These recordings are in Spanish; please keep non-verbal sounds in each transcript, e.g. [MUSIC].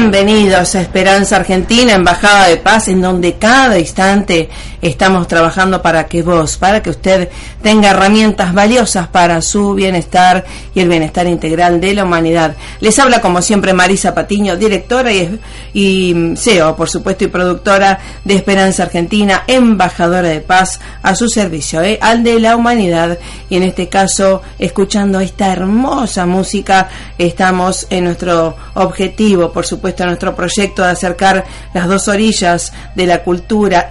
Bienvenidos a Esperanza Argentina, Embajada de Paz, en donde cada instante estamos trabajando para que vos, para que usted tenga herramientas valiosas para su bienestar y el bienestar integral de la humanidad. Les habla como siempre Marisa Patiño, directora y, y CEO, por supuesto, y productora de Esperanza Argentina, embajadora de paz a su servicio, ¿eh? al de la humanidad. Y en este caso, escuchando esta hermosa música, estamos en nuestro objetivo, por supuesto, supuesto, nuestro proyecto de acercar las dos orillas de la cultura,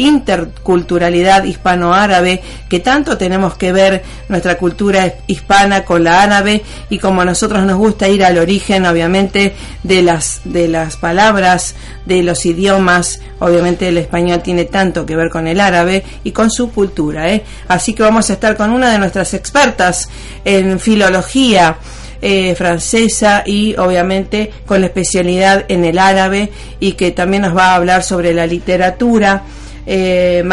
interculturalidad hispano-árabe, que tanto tenemos que ver nuestra cultura hispana con la árabe y como a nosotros nos gusta ir al origen, obviamente, de las, de las palabras, de los idiomas, obviamente el español tiene tanto que ver con el árabe y con su cultura. ¿eh? Así que vamos a estar con una de nuestras expertas en filología, eh, francesa y obviamente con la especialidad en el árabe y que también nos va a hablar sobre la literatura eh,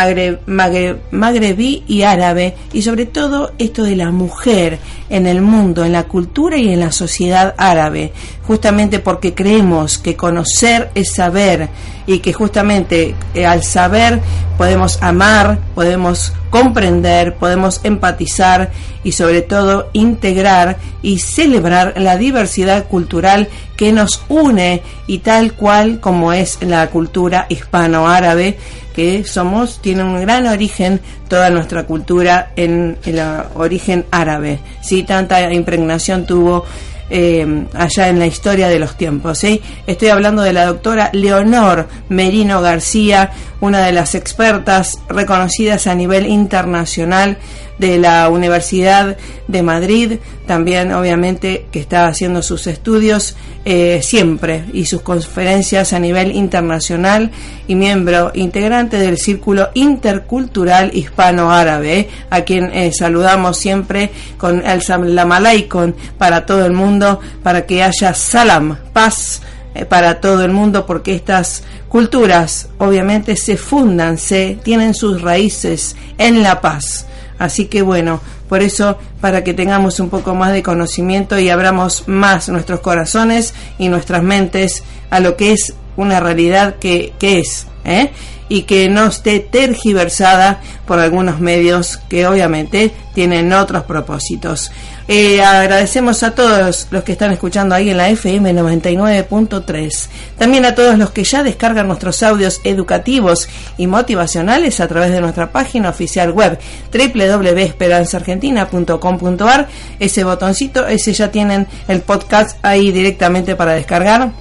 magrebí y árabe y sobre todo esto de la mujer en el mundo, en la cultura y en la sociedad árabe, justamente porque creemos que conocer es saber y que justamente eh, al saber podemos amar, podemos comprender, podemos empatizar y sobre todo integrar y celebrar la diversidad cultural que nos une y tal cual como es la cultura hispano-árabe que somos, tiene un gran origen toda nuestra cultura en el origen árabe. Sí, tanta impregnación tuvo eh, allá en la historia de los tiempos. Estoy hablando de la doctora Leonor Merino García, una de las expertas reconocidas a nivel internacional de la Universidad de Madrid, también obviamente que está haciendo sus estudios eh, siempre y sus conferencias a nivel internacional y miembro integrante del Círculo Intercultural Hispano-Árabe, a quien eh, saludamos siempre con el Salam para todo el mundo, para que haya salam, paz eh, para todo el mundo, porque estas culturas obviamente se fundan, se tienen sus raíces en la paz. Así que bueno, por eso para que tengamos un poco más de conocimiento y abramos más nuestros corazones y nuestras mentes a lo que es una realidad que, que es. ¿eh? Y que no esté tergiversada por algunos medios que obviamente tienen otros propósitos. Eh, agradecemos a todos los que están escuchando ahí en la FM 99.3. También a todos los que ya descargan nuestros audios educativos y motivacionales a través de nuestra página oficial web www.esperanzaargentina.com.ar. Ese botoncito, ese ya tienen el podcast ahí directamente para descargar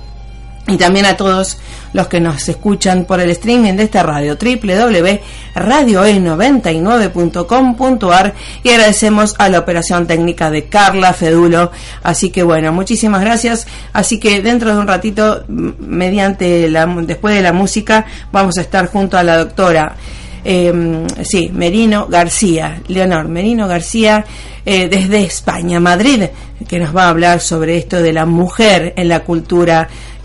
y también a todos los que nos escuchan por el streaming de esta radio www.radioe99.com.ar y agradecemos a la operación técnica de Carla Fedulo. Así que bueno, muchísimas gracias. Así que dentro de un ratito, mediante la, después de la música, vamos a estar junto a la doctora eh, sí, Merino García, Leonor Merino García, eh, desde España, Madrid, que nos va a hablar sobre esto de la mujer en la cultura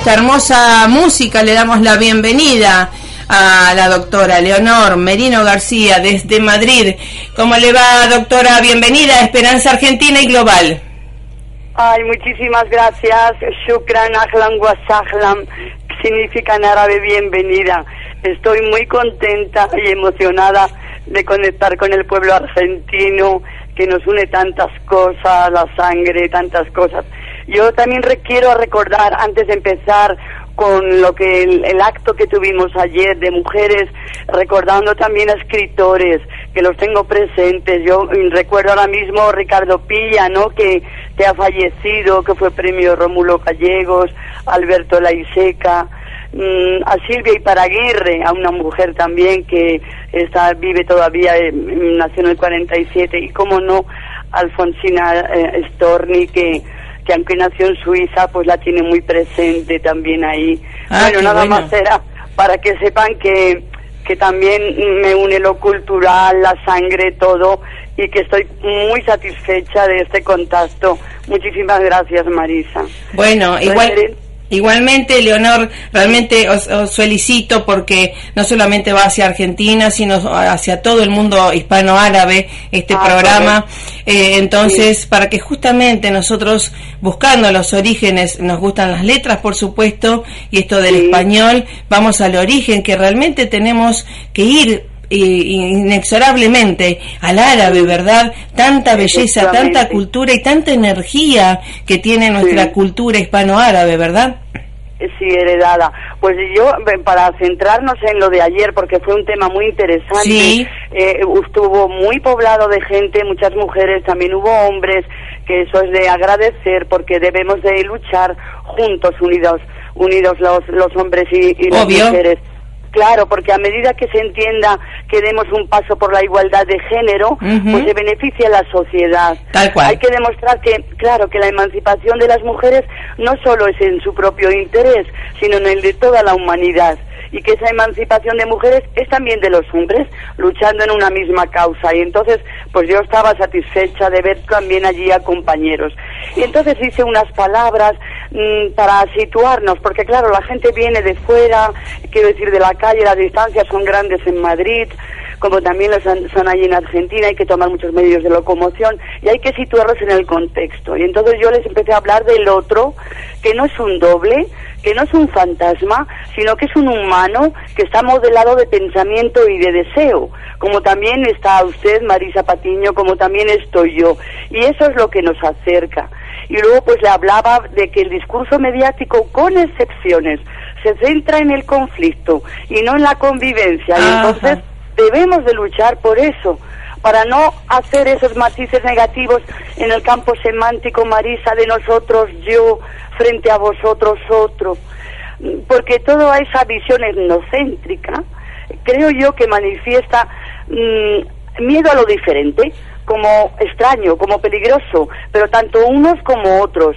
Esta hermosa música le damos la bienvenida a la doctora Leonor Merino García desde Madrid. ¿Cómo le va, doctora? Bienvenida a Esperanza Argentina y Global. Ay, muchísimas gracias. Shukran, ahlan wa significa en árabe bienvenida. Estoy muy contenta y emocionada de conectar con el pueblo argentino que nos une tantas cosas, la sangre, tantas cosas. Yo también quiero recordar, antes de empezar con lo que el, acto que tuvimos ayer de mujeres, recordando también a escritores, que los tengo presentes. Yo recuerdo ahora mismo Ricardo Pilla, ¿no? Que, que ha fallecido, que fue premio Rómulo Gallegos, Alberto Laiseca, mm, a Silvia Iparaguirre, a una mujer también que está, vive todavía, nació en el 47, y cómo no, Alfonsina eh, Storni, que que aunque nació en Suiza, pues la tiene muy presente también ahí. Ah, bueno, nada más era para que sepan que, que también me une lo cultural, la sangre, todo, y que estoy muy satisfecha de este contacto. Muchísimas gracias, Marisa. Bueno, igual... Igualmente, Leonor, realmente os, felicito porque no solamente va hacia Argentina, sino hacia todo el mundo hispano-árabe este ah, programa. Eh, entonces, para que justamente nosotros, buscando los orígenes, nos gustan las letras, por supuesto, y esto del español, vamos al origen, que realmente tenemos que ir inexorablemente al árabe, ¿verdad? Tanta belleza, tanta cultura y tanta energía que tiene nuestra cultura hispano-árabe, ¿verdad? Sí, heredada. Pues yo, para centrarnos en lo de ayer, porque fue un tema muy interesante, eh, estuvo muy poblado de gente, muchas mujeres, también hubo hombres, que eso es de agradecer, porque debemos de luchar juntos, unidos, unidos los, los hombres y, las mujeres. Claro, porque a medida que se entienda que demos un paso por la igualdad de género, pues se beneficia a la sociedad. Tal cual. Hay que demostrar que, claro, que la emancipación de las mujeres no solo es en su propio interés, sino en el de toda la humanidad y que esa emancipación de mujeres es también de los hombres luchando en una misma causa y entonces pues yo estaba satisfecha de ver también allí a compañeros y entonces hice unas palabras para situarnos porque claro la gente viene de fuera quiero decir de la calle las distancias son grandes en Madrid como también son, son allí en Argentina, hay que tomar muchos medios de locomoción y hay que situarlos en el contexto. Y entonces yo les empecé a hablar del otro, que no es un doble, que no es un fantasma, sino que es un humano que está modelado de pensamiento y de deseo, como también está usted, Marisa Patiño, como también estoy yo. Y eso es lo que nos acerca. Y luego pues le hablaba de que el discurso mediático, con excepciones, se centra en el conflicto y no en la convivencia. Y entonces debemos de luchar por eso para no hacer esos matices negativos en el campo semántico, Marisa, de nosotros, yo, frente a vosotros, otro. Porque toda esa visión etnocéntrica, creo yo que manifiesta mm, miedo a lo diferente, como extraño, como peligroso, pero tanto unos como otros.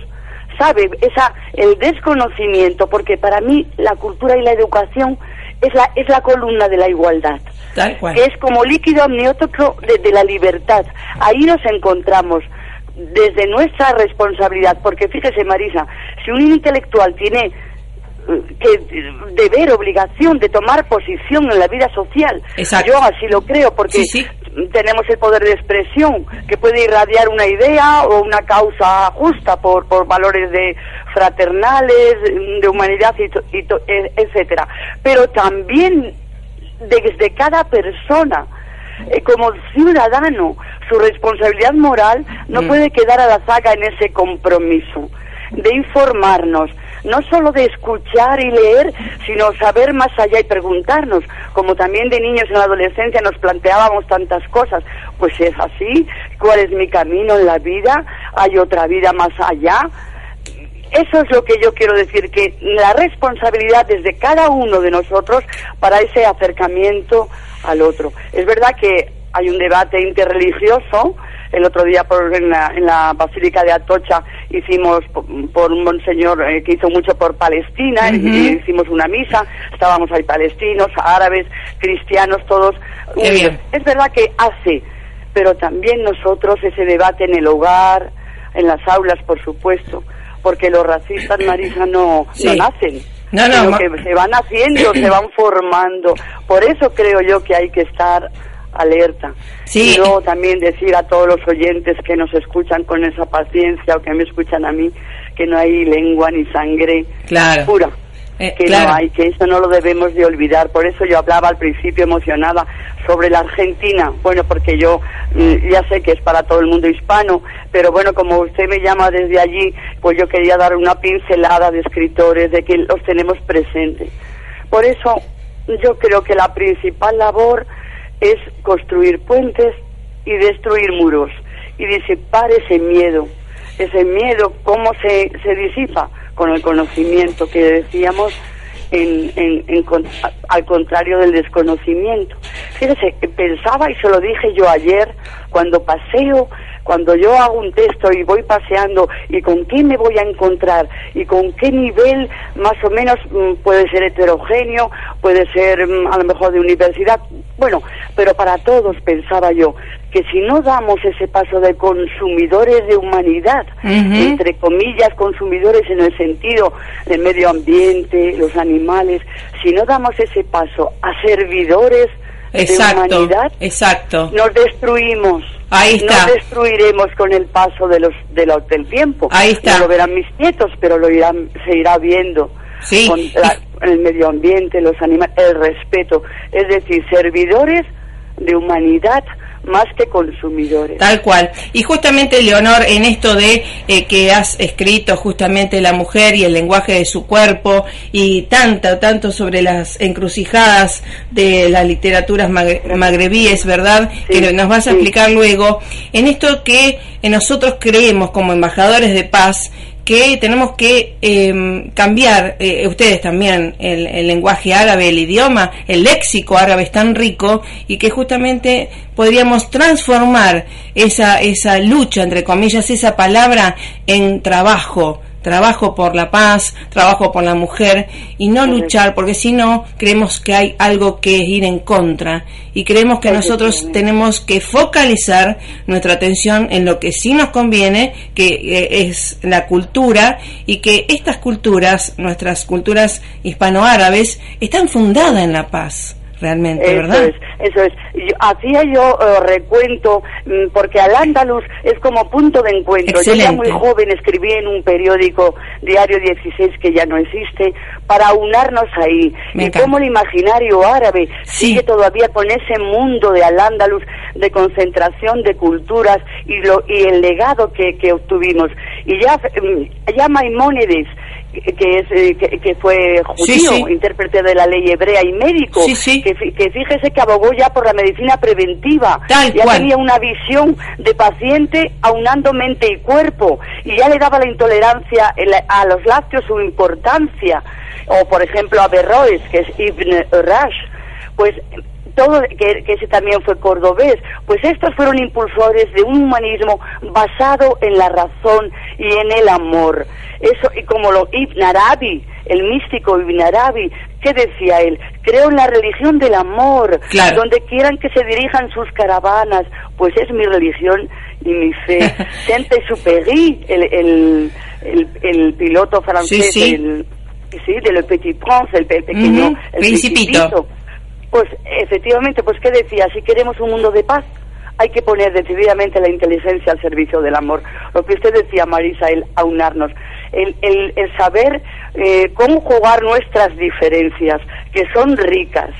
¿Sabe? Esa, el desconocimiento, porque para mí la cultura y la educación es la, es la columna de la igualdad. Es como líquido amniótico de, la libertad. Ahí nos encontramos desde nuestra responsabilidad, porque fíjese Marisa, si un intelectual tiene eh, que deber, obligación de tomar posición en la vida social. Yo así lo creo, porque tenemos el poder de expresión que puede irradiar una idea o una causa justa por, por valores de fraternales, de humanidad, y, e, etcétera. Pero también desde cada persona, eh, como ciudadano, su responsabilidad moral no mm. puede quedar a la saga en ese compromiso de informarnos, no solo de escuchar y leer, sino saber más allá y preguntarnos, como también de niños en la adolescencia nos planteábamos tantas cosas, pues es así, ¿cuál es mi camino en la vida? ¿Hay otra vida más allá? Eso es lo que yo quiero decir, que la responsabilidad es de cada uno de nosotros para ese acercamiento al otro. Es verdad que hay un debate interreligioso, el otro día por, en, la, Basílica de Atocha hicimos por, un monseñor eh, que hizo mucho por Palestina, y, hicimos una misa, estábamos ahí palestinos, árabes, cristianos, todos. Es verdad que hace, pero también nosotros ese debate en el hogar, en las aulas, por supuesto, porque los racistas, Marisa, no, no nacen. No, no, que se van haciendo, se van formando. Por eso creo yo que hay que estar alerta. Y luego también decir a todos los oyentes que nos escuchan con esa paciencia o que me escuchan a mí que no hay lengua ni sangre pura. Eh, que no hay, que eso no lo debemos de olvidar. Por eso yo hablaba al principio emocionada sobre la Argentina. Bueno, porque yo mm, ya sé que es para todo el mundo hispano, pero bueno, como usted me llama desde allí, pues yo quería dar una pincelada de escritores, de que los tenemos presentes. Por eso yo creo que la principal labor es construir puentes y destruir muros y disipar ese miedo. Ese miedo, ¿cómo se, se disipa? Con el conocimiento que decíamos, en, en, al contrario del desconocimiento. Fíjese, pensaba y se lo dije yo ayer, cuando paseo cuando yo hago un texto y voy paseando y con qué me voy a encontrar y con qué nivel más o menos mm, puede ser heterogéneo, puede ser mm, a lo mejor de universidad, bueno, pero para todos pensaba yo que si no damos ese paso de consumidores de humanidad, entre comillas, consumidores en el sentido del medio ambiente, los animales, si no damos ese paso a servidores exacto, de humanidad, exacto. nos destruimos. Ahí está. Nos destruiremos con el paso de los, de del tiempo. Ahí está. No lo verán mis nietos, pero lo irán, se irá viendo. Sí. Con el medio ambiente, los animales, el respeto. Es decir, servidores de humanidad más que consumidores. Tal cual. Y justamente, Leonor, en esto de eh, que has escrito justamente la mujer y el lenguaje de su cuerpo y tanto, tanto sobre las encrucijadas de las literaturas magrebíes, ¿verdad? Que nos vas a explicar luego. En esto que eh, nosotros creemos como embajadores de paz que tenemos que em, cambiar, eh, ustedes también, el, lenguaje árabe, el idioma, el léxico árabe es tan rico y que justamente podríamos transformar esa, esa lucha, entre comillas, esa palabra en trabajo, trabajo por la paz, trabajo por la mujer y no luchar, porque si no, creemos que hay algo que ir en contra. Y creemos que nosotros tenemos que focalizar nuestra atención en lo que sí nos conviene, que eh, es la cultura y que estas culturas, nuestras culturas hispanoárabes, están fundadas en la paz realmente, eso ¿verdad? Es, eso es. Yo- hacía yo eh, recuento, mm, porque al Andalus es como punto de encuentro. Yo ya muy Excelente. joven escribí en un periódico, Diario 16, que ya no existe, para unarnos ahí. Me y encanta. cómo el imaginario árabe Sí. sigue todavía con ese mundo de al Andalus, de concentración de culturas y, lo, y el legado que, que obtuvimos. Y ya, mm, ya Maimónides, que, es, eh, que, que fue judío, sí. intérprete de la ley hebrea y médico, Sí. Que, fí- que fíjese que abogó ya por la medicina preventiva, Tal ya cual. tenía una visión de paciente aunando mente y cuerpo, y ya le daba la intolerancia el- a los lácteos su importancia, o por ejemplo a Berroes, que es Ibn Rash, pues todo que, que ese también fue cordobés, pues estos fueron impulsores de un humanismo basado en la razón y en el amor. Eso y como lo Ibn Arabi, el místico Ibn Arabi, ¿qué decía él? Creo en la religión del amor, Claro. donde quieran que se dirijan sus caravanas, pues es mi religión y mi fe. [LAUGHS] Saint-Exupéry, el, el, el, el piloto francés Sí, sí. del sí, de Le Petit Prince, el, pe- pequeño Ujú, el Principito. Pues efectivamente, pues ¿qué decía? Si queremos un mundo de paz, hay que poner decididamente la inteligencia al servicio del amor. Lo que usted decía, Marisa, el aunarnos, el, el, el saber eh, cómo jugar nuestras diferencias, que son ricas.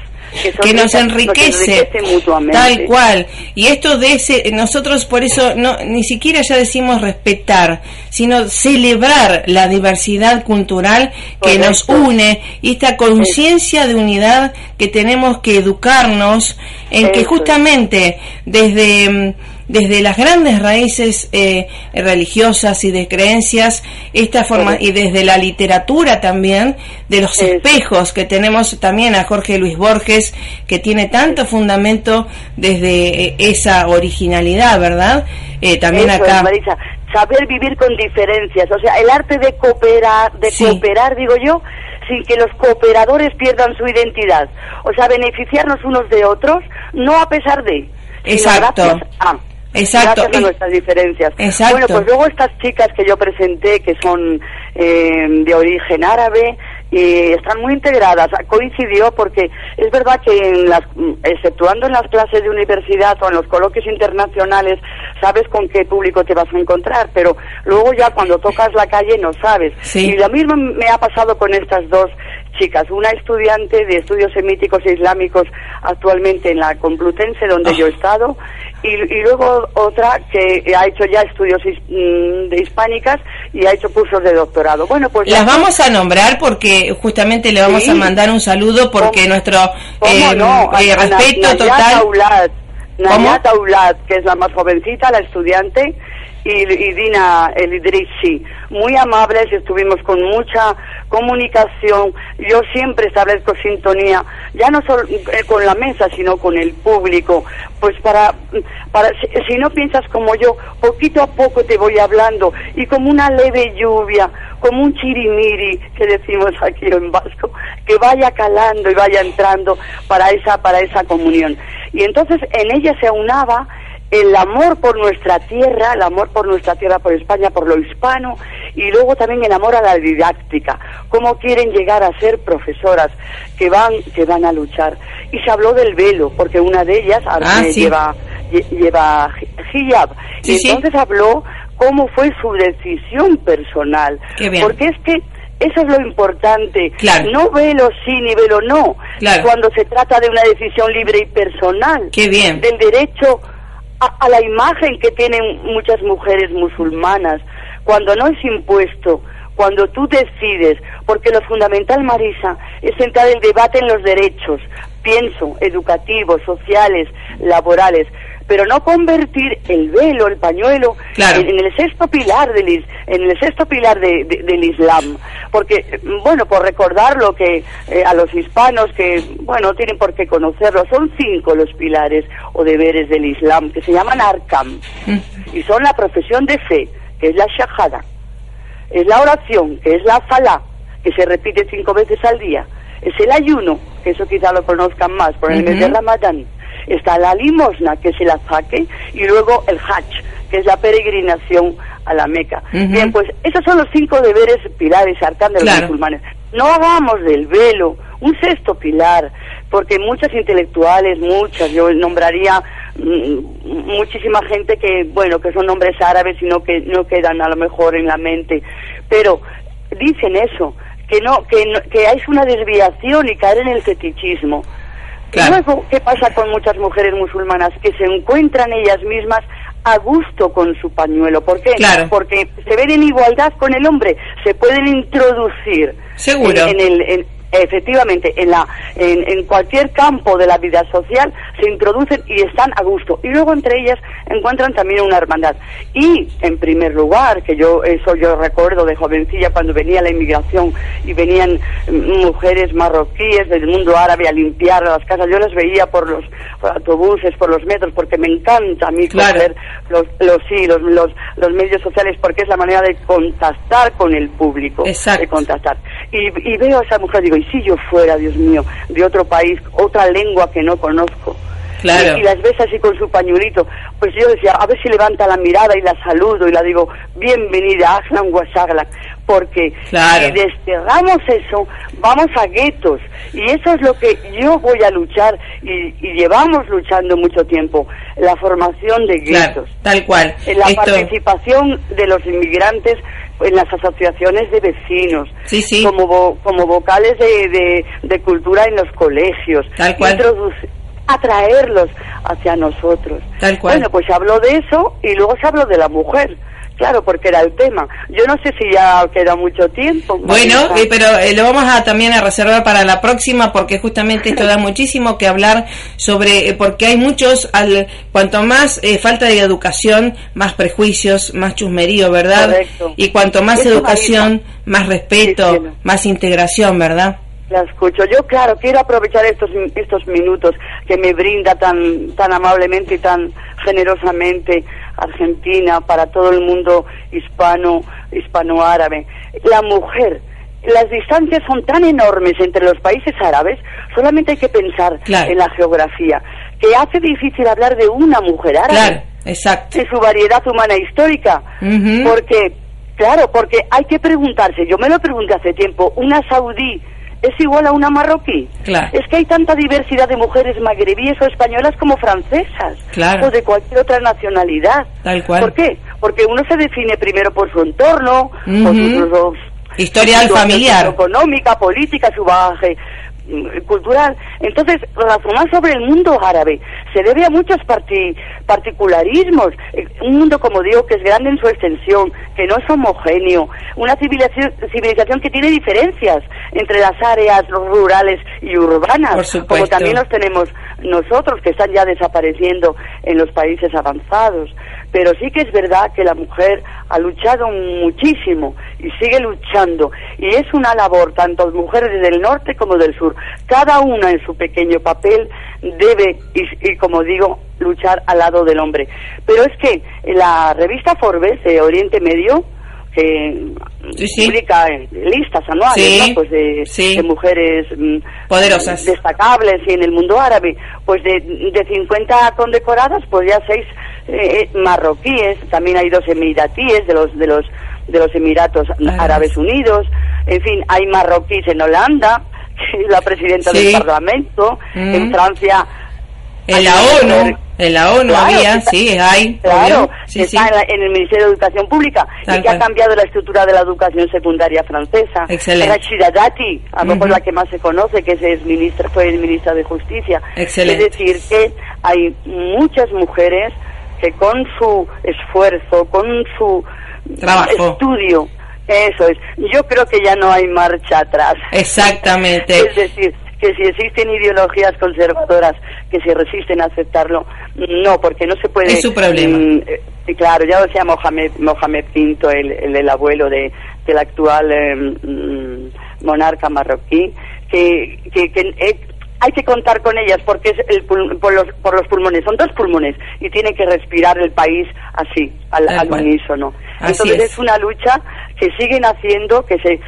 Que, nos enriquece, mutuamente. tal cual. Y esto de ese nosotros por eso no ni siquiera ya decimos respetar sino celebrar la diversidad cultural que nos une y esta conciencia de unidad que tenemos que educarnos en que justamente desde mm, desde las grandes raíces eh, religiosas y de creencias esta forma y desde la literatura también de los espejos que tenemos también a Jorge Luis Borges que tiene tanto fundamento desde eh, esa originalidad verdad Eh, también Eso acá es, Marisa, saber vivir con diferencias, o sea, el arte de cooperar, de Sí. cooperar, digo yo, sin que los cooperadores pierdan su identidad, o sea, beneficiarnos unos de otros, no a pesar de, sino Exacto. gracias a. Exacto. Gracias a nuestras diferencias. Exacto. Bueno, pues luego estas chicas que yo presenté, que son eh, de origen árabe, y están muy integradas. Coincidió porque es verdad que, en las, exceptuando en las clases de universidad o en los coloquios internacionales, sabes con qué público te vas a encontrar, pero luego ya cuando tocas la calle no sabes. Sí. Y lo mismo me ha pasado con estas dos chicas, una estudiante de estudios semíticos e islámicos actualmente en la Complutense, donde Ah. yo he estado, y, y luego otra que ha hecho ya estudios his- mm, de hispánicas y ha hecho cursos de doctorado. Bueno, pues las vamos a nombrar porque justamente le vamos Sí. a mandar un saludo porque ¿Cómo- nuestro ¿Cómo eh, no? eh, Na- respeto Nayat total que es la más jovencita, la estudiante, y, Dina El Idrisi. Muy amables, estuvimos con mucha comunicación. Yo siempre establezco sintonía, ya no solo eh, con la mesa, sino con el público. Pues para, para si, no piensas como yo, poquito a poco te voy hablando y como una leve lluvia, como un chirimiri que decimos aquí en vasco, que vaya calando y vaya entrando para esa para esa comunión. Y entonces en ella se aunaba el amor por nuestra tierra, el amor por nuestra tierra, por España, por lo hispano, y luego también el amor a la didáctica, cómo quieren llegar a ser profesoras que van, que van a luchar. Y se habló del velo, porque una de ellas ahora, Ah, sí. lleva, lle- lleva hijab. Sí, y sí. entonces habló cómo fue su decisión personal. Qué bien. Porque es que eso es lo importante. Claro. No velo sí ni velo no. Claro. Cuando se trata de una decisión libre y personal. Qué bien. Del derecho a, la imagen que tienen muchas mujeres musulmanas. Cuando no es impuesto, cuando tú decides, porque lo fundamental, Marisa, es centrar el debate en los derechos, pienso, educativos, sociales, laborales, pero no convertir el velo, el pañuelo, Claro. en, en el sexto pilar del en el sexto pilar de- de- del Islam, porque mm, bueno, por recordar lo que eh, a los hispanos que bueno no tienen por qué conocerlo, son cinco los pilares o deberes del Islam que se llaman arkam Mm. y son la profesión de fe, que es la shahada, es la oración, que es la falá, que se repite cinco veces al día, es el ayuno, que eso quizá lo conozcan más, por el mes de. Ramadán, está la limosna, que es el azaque, y luego el hajj, que es la peregrinación a la Meca. Bien, pues esos son los cinco deberes pilares arcán de los Claro. musulmanes. No hagamos del velo un sexto pilar, porque muchas intelectuales, muchas, yo nombraría mm, muchísima gente que, bueno, que son nombres árabes y no que no quedan a lo mejor en la mente, pero dicen eso, que no, que, no, que es una desviación y caer en el fetichismo. Luego, ¿qué pasa con muchas mujeres musulmanas? Que se encuentran ellas mismas a gusto con su pañuelo. ¿Por qué? Porque se ven en igualdad con el hombre, se pueden introducir Seguro. En, el, efectivamente, en, la, en, cualquier campo de la vida social se introducen y están a gusto. Y luego entre ellas encuentran también una hermandad. Y, en primer lugar, que yo eso yo recuerdo de jovencilla cuando venía la inmigración y venían mujeres marroquíes del mundo árabe a limpiar las casas, yo las veía por los, autobuses, por los metros, porque me encanta a mí conocer los, los, sí, los, los, los, medios sociales, porque es la manera de contactar con el público. De contactar. Y, y veo a esa mujer, digo, si yo fuera, Dios mío, de otro país, otra lengua que no conozco? Claro. Y, las ves así con su pañuelito. Pues yo decía, a ver si levanta la mirada y la saludo y la digo, bienvenida, Aslan Guasaglan, porque si desterramos eso, vamos a guetos. Y eso es lo que yo voy a luchar y, llevamos luchando mucho tiempo, la formación de guetos. tal cual. La participación de los inmigrantes en las asociaciones de vecinos, Como, como vocales de, de, cultura en los colegios, Tal cual. Atraerlos hacia nosotros. Tal cual. Bueno, pues se habló de eso y luego se habló de la mujer. Claro, porque era el tema. Yo no sé si ya queda mucho tiempo. Bueno, eh, pero eh, lo vamos a también a reservar para la próxima porque justamente esto da [LAUGHS] muchísimo que hablar sobre eh, porque hay muchos al cuanto más falta de educación, más prejuicios, más chusmerío, ¿verdad? Correcto. Y cuanto más educación, más respeto, más integración, ¿verdad? La escucho. Yo, claro, quiero aprovechar estos estos minutos que me brinda tan tan amablemente y tan generosamente Argentina para todo el mundo hispano hispanoárabe. La mujer, las distancias son tan enormes entre los países árabes, solamente hay que pensar en la geografía, que hace difícil hablar de una mujer árabe. Claro, exacto. De su variedad humana histórica, porque Claro, porque hay que preguntarse, yo me lo pregunté hace tiempo, una saudí es igual a una marroquí. Es que hay tanta diversidad de mujeres magrebíes o españolas como francesas. O de cualquier otra nacionalidad. Tal cual. ¿Por qué? Porque uno se define primero por su entorno, por su, historial familiar, económica, política, su bagaje cultural. Entonces, razonar sobre el mundo árabe se debe a muchos particularismos. Eh, un mundo, como digo, que es grande en su extensión, que no es homogéneo, una civilización, civilización que tiene diferencias entre las áreas rurales y urbanas, como también los tenemos nosotros, que están ya desapareciendo en los países avanzados. Pero sí que es verdad que la mujer ha luchado muchísimo y sigue luchando. Y es una labor, tanto mujeres del norte como del sur. Cada una en su pequeño papel debe, y, como digo, luchar al lado del hombre. Pero es que la revista Forbes de Oriente Medio, que publica listas anuales pues de, mujeres mm, poderosas destacables y en el mundo árabe pues de, de 50 condecoradas pues ya seis eh, marroquíes también hay dos emiratíes de los de los de los Emiratos Árabes Unidos en fin hay marroquíes en Holanda [LAUGHS] la presidenta del Parlamento, en mm. Francia. En la ONU, en la ONU había, sí, hay. Claro, está en, el Ministerio de Educación Pública y que ha cambiado la estructura de la educación secundaria francesa. Excelente. Rachida Dati, a lo mejor la que más se conoce, que es ministra, fue ministra de Justicia. Excelente. Es decir, que hay muchas mujeres que con su esfuerzo, con su Trabajo. estudio, eso es. Yo creo que ya no hay marcha atrás. Exactamente. es decir, que si existen ideologías conservadoras que se resisten a aceptarlo, no, porque no se puede... Es su problema. Mm, eh, claro, ya lo decía Mohamed, Mohamed Pinto, el, el, abuelo de, del actual eh, mm, monarca marroquí, que, que, eh, hay que contar con ellas porque es el por, los, por los pulmones, son dos pulmones y tiene que respirar el país así, al, al unísono. Entonces es. una lucha que siguen haciendo, que se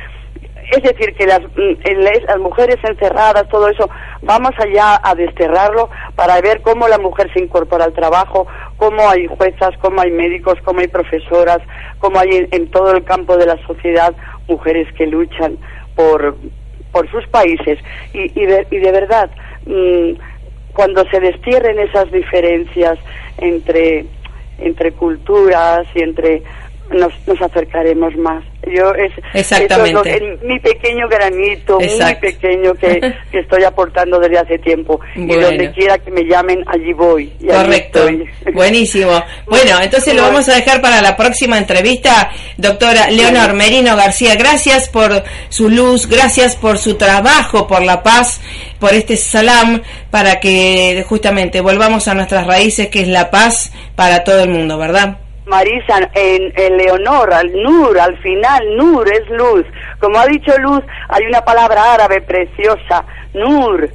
es decir, que las, mm, las mujeres encerradas, todo eso, vamos allá a desterrarlo para ver cómo la mujer se incorpora al trabajo, cómo hay juezas, cómo hay médicos, cómo hay profesoras, cómo hay en todo el campo de la sociedad mujeres que luchan por por sus países. Y, y, de, y de verdad mm, cuando se destierren esas diferencias entre entre culturas y entre nos, nos acercaremos más. Yo es, Exactamente. es mi pequeño granito, muy pequeño que, [LAUGHS] que, estoy aportando desde hace tiempo. Y donde quiera que me llamen, allí voy. Y Correcto. Buenísimo. [LAUGHS] Bueno, entonces lo vamos a dejar para la próxima entrevista, doctora Leonor Merino García. Gracias por su luz, gracias por su trabajo, por la paz, por este salam, para que justamente volvamos a nuestras raíces, que es la paz para todo el mundo, ¿verdad? Marisa, en, Leonor, al Nur, al final, Nur es luz. Como ha dicho Luz, hay una palabra árabe preciosa, Nur,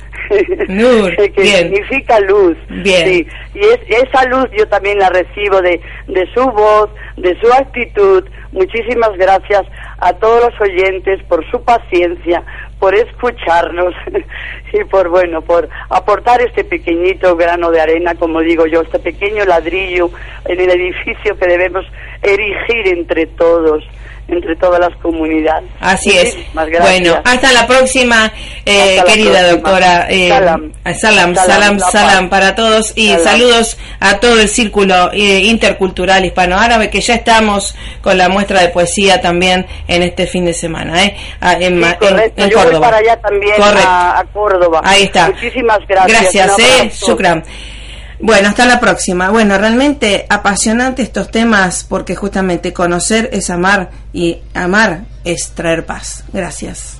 Nur [LAUGHS] que significa luz. Bien. Sí. Y es, esa luz yo también la recibo de, de su voz, de su actitud. Muchísimas gracias a todos los oyentes por su paciencia, por escucharnos [LAUGHS] y por, bueno, por aportar este pequeñito grano de arena, como digo yo, este pequeño ladrillo en el edificio que debemos erigir entre todos entre todas las comunidades. Así es. Bueno, hasta la próxima, eh, querida doctora. Eh, salam. salam. salam, salam, para todos y saludos a todo el círculo eh, intercultural hispano-árabe que ya estamos con la muestra de poesía también en este fin de semana, ¿eh? Ah, en, Yo Voy para allá también a, Córdoba. Ahí está. Muchísimas gracias. Gracias, eh, Shukran. Bueno, hasta la próxima. Bueno, realmente apasionante estos temas porque justamente conocer es amar y amar es traer paz. Gracias.